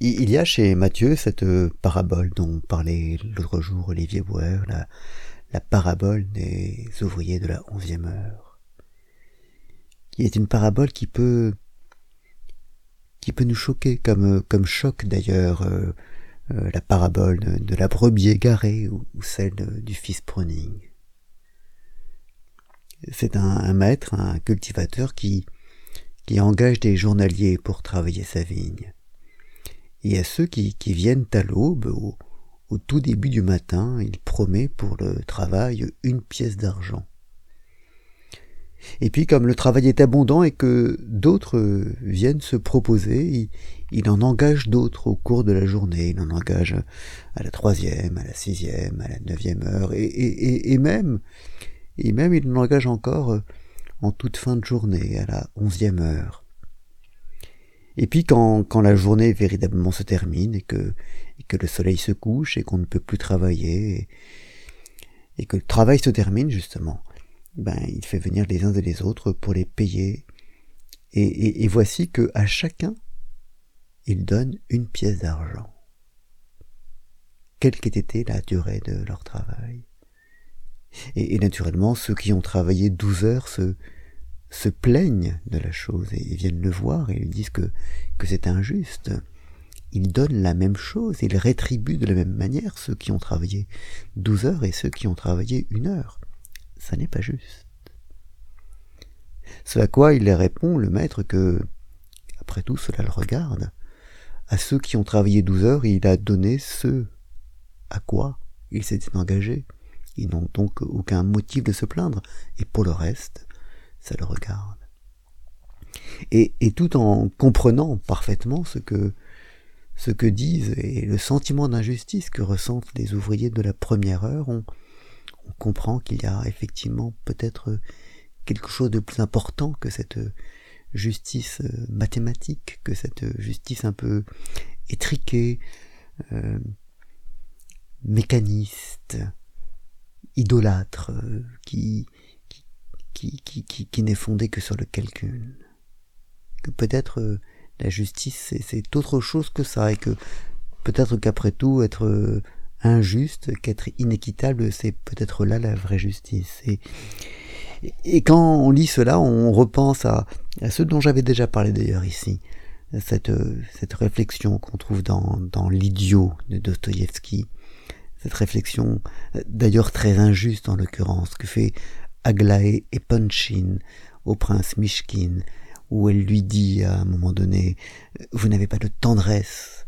Il y a chez Matthieu cette parabole dont parlait l'autre jour Olivier Bauer, la, parabole des ouvriers de la onzième heure, qui est une parabole qui peut qui peut nous choquer, comme, comme choque d'ailleurs euh, euh, la parabole de, la brebis égarée ou, celle du fils pruning. C'est un, maître, un cultivateur qui, qui engage des journaliers pour travailler sa vigne. Et à ceux qui, viennent à l'aube, au, au tout début du matin, il promet pour le travail une pièce d'argent. Et puis comme le travail est abondant et que d'autres viennent se proposer, il, en engage d'autres au cours de la journée. Il en engage à la troisième, à la sixième, à la neuvième heure, et, et, même, et même il en engage encore en toute fin de journée, à la onzième heure. Et puis quand, quand la journée véritablement se termine et que, et que le soleil se couche et qu'on ne peut plus travailler, et, et que le travail se termine justement, ben, il fait venir les uns et les autres pour les payer. Et, voici que à chacun, il donne une pièce d'argent. Quelle qu'ait été la durée de leur travail. Et, naturellement, ceux qui ont travaillé douze heures se, se plaignent de la chose et viennent le voir et lui disent que, que c'est injuste. Ils donnent la même chose, ils rétribuent de la même manière ceux qui ont travaillé douze heures et ceux qui ont travaillé une heure ça n'est pas juste. Ce à quoi il répond, le maître, que, après tout, cela le regarde. À ceux qui ont travaillé douze heures, il a donné ce à quoi il s'était engagé. Ils n'ont donc aucun motif de se plaindre, et pour le reste, ça le regarde. Et, tout en comprenant parfaitement ce que, ce que disent et le sentiment d'injustice que ressentent les ouvriers de la première heure, on, comprend qu'il y a effectivement peut-être quelque chose de plus important que cette justice mathématique, que cette justice un peu étriquée, euh, mécaniste, idolâtre, euh, qui, qui, n'est fondée que sur le calcul. Que peut-être la justice, c'est autre chose que ça, et que peut-être qu'après tout, être injuste, qu'être inéquitable, c'est peut-être là la vraie justice. Et, quand on lit cela, on repense à, ce dont j'avais déjà parlé d'ailleurs ici, cette, cette réflexion qu'on trouve dans, dans l'idiot de Dostoïevski, cette réflexion d'ailleurs très injuste en l'occurrence, que fait Aglaé et Punchin au prince Mishkin, où elle lui dit à un moment donné, vous n'avez pas de tendresse,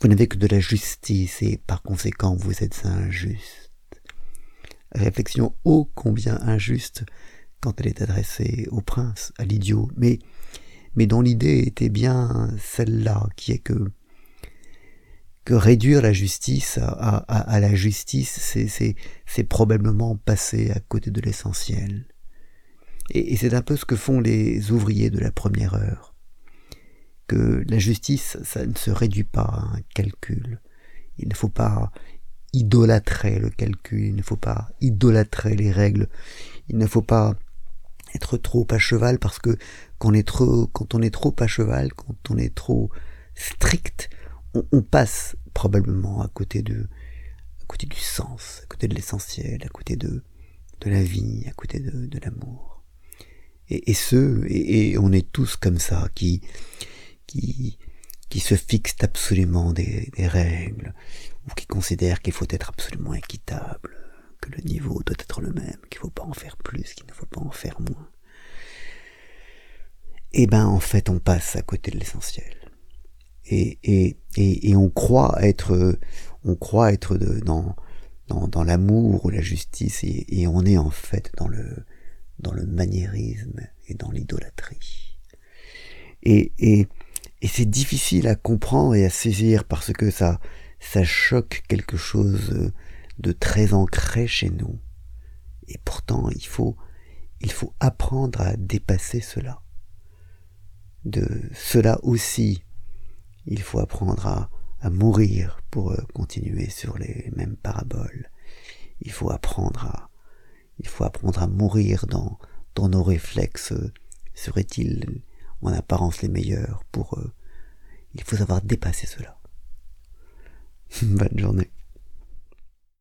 vous n'avez que de la justice et par conséquent vous êtes injuste. Réflexion ô combien injuste quand elle est adressée au prince, à l'idiot, mais, mais dont l'idée était bien celle-là, qui est que, que réduire la justice à, la justice, c'est probablement passer à côté de l'essentiel. et c'est un peu ce que font les ouvriers de la première heure que la justice, ça ne se réduit pas à un calcul. Il ne faut pas idolâtrer le calcul, il ne faut pas idolâtrer les règles, il ne faut pas être trop à cheval parce que quand on est trop à cheval, quand on est trop strict, on, passe probablement à côté de, à côté du sens, à côté de l'essentiel, à côté de, de la vie, à côté de, de l'amour. Et, et ce, et, et, on est tous comme ça, qui, qui, qui se fixent absolument des, règles, ou qui considèrent qu'il faut être absolument équitable, que le niveau doit être le même, qu'il ne faut pas en faire plus, qu'il ne faut pas en faire moins. Eh ben, en fait, on passe à côté de l'essentiel. Et, et, et, on croit être, on croit être dans, dans, dans l'amour ou la justice, et, et on est en fait dans le, dans le maniérisme et dans l'idolâtrie. Et, et, et c'est difficile à comprendre et à saisir parce que ça, ça choque quelque chose de très ancré chez nous. Et pourtant, il faut, il faut apprendre à dépasser cela. De cela aussi, il faut apprendre à, mourir pour euh, continuer sur les mêmes paraboles. Il faut apprendre à, il faut apprendre à mourir dans, dans nos réflexes. Serait-il en apparence les meilleurs pour eux. Il faut savoir dépasser cela. Bonne journée.